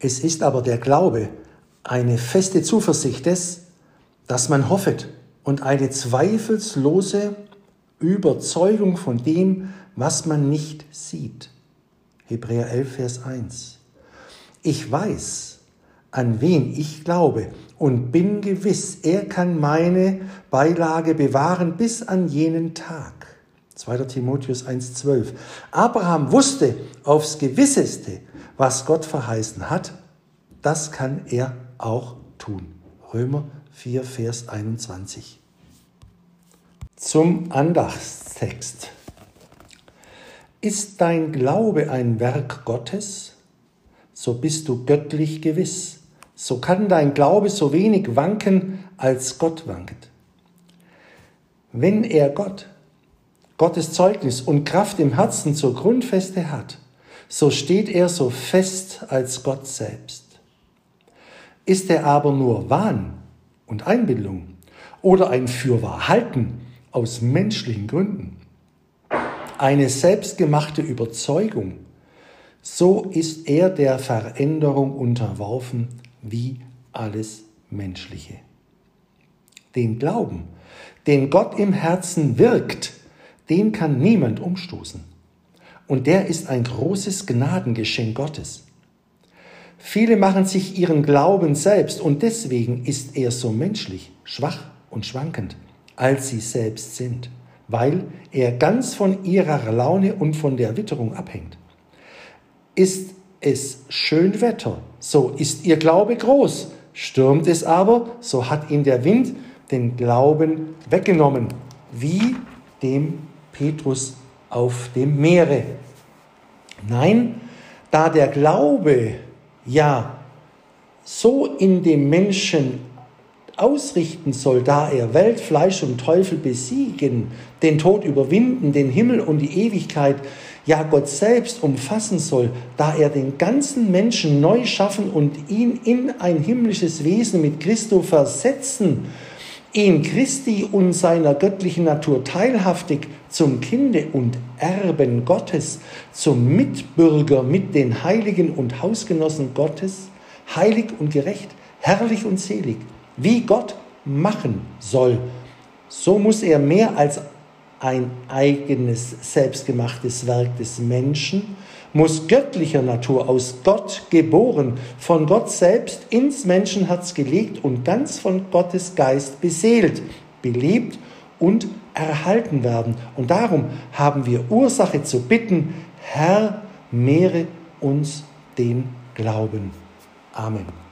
Es ist aber der Glaube eine feste Zuversicht des, dass man hoffet und eine zweifelslose Überzeugung von dem, was man nicht sieht. Hebräer 11, Vers 1. Ich weiß, an wen ich glaube und bin gewiss, er kann meine Beilage bewahren bis an jenen Tag. 2. Timotheus 1.12. Abraham wusste aufs Gewisseste, was Gott verheißen hat, das kann er auch tun. Römer 4, Vers 21. Zum Andachtstext. Ist dein Glaube ein Werk Gottes, so bist du göttlich gewiss. So kann dein Glaube so wenig wanken, als Gott wankt. Wenn er Gott, Gottes Zeugnis und Kraft im Herzen zur Grundfeste hat, so steht er so fest als Gott selbst. Ist er aber nur Wahn und Einbildung oder ein Fürwahrhalten aus menschlichen Gründen, eine selbstgemachte Überzeugung, so ist er der Veränderung unterworfen wie alles Menschliche. Den Glauben, den Gott im Herzen wirkt, den kann niemand umstoßen. Und der ist ein großes Gnadengeschenk Gottes. Viele machen sich ihren Glauben selbst und deswegen ist er so menschlich, schwach und schwankend, als sie selbst sind, weil er ganz von ihrer Laune und von der Witterung abhängt. Ist es schön Wetter, so ist ihr Glaube groß. Stürmt es aber, so hat ihn der Wind den Glauben weggenommen, wie dem Petrus auf dem Meere. Nein, da der Glaube ja so in dem Menschen ausrichten soll, da er Welt, Fleisch und Teufel besiegen, den Tod überwinden, den Himmel und die Ewigkeit, ja Gott selbst umfassen soll, da er den ganzen Menschen neu schaffen und ihn in ein himmlisches Wesen mit Christo versetzen ihn Christi und seiner göttlichen Natur teilhaftig zum Kinde und Erben Gottes, zum Mitbürger mit den Heiligen und Hausgenossen Gottes, heilig und gerecht, herrlich und selig, wie Gott machen soll, so muss er mehr als ein eigenes selbstgemachtes Werk des Menschen, muss göttlicher Natur aus Gott geboren, von Gott selbst ins Menschenherz gelegt und ganz von Gottes Geist beseelt, belebt und erhalten werden. Und darum haben wir Ursache zu bitten, Herr, mehre uns den Glauben. Amen.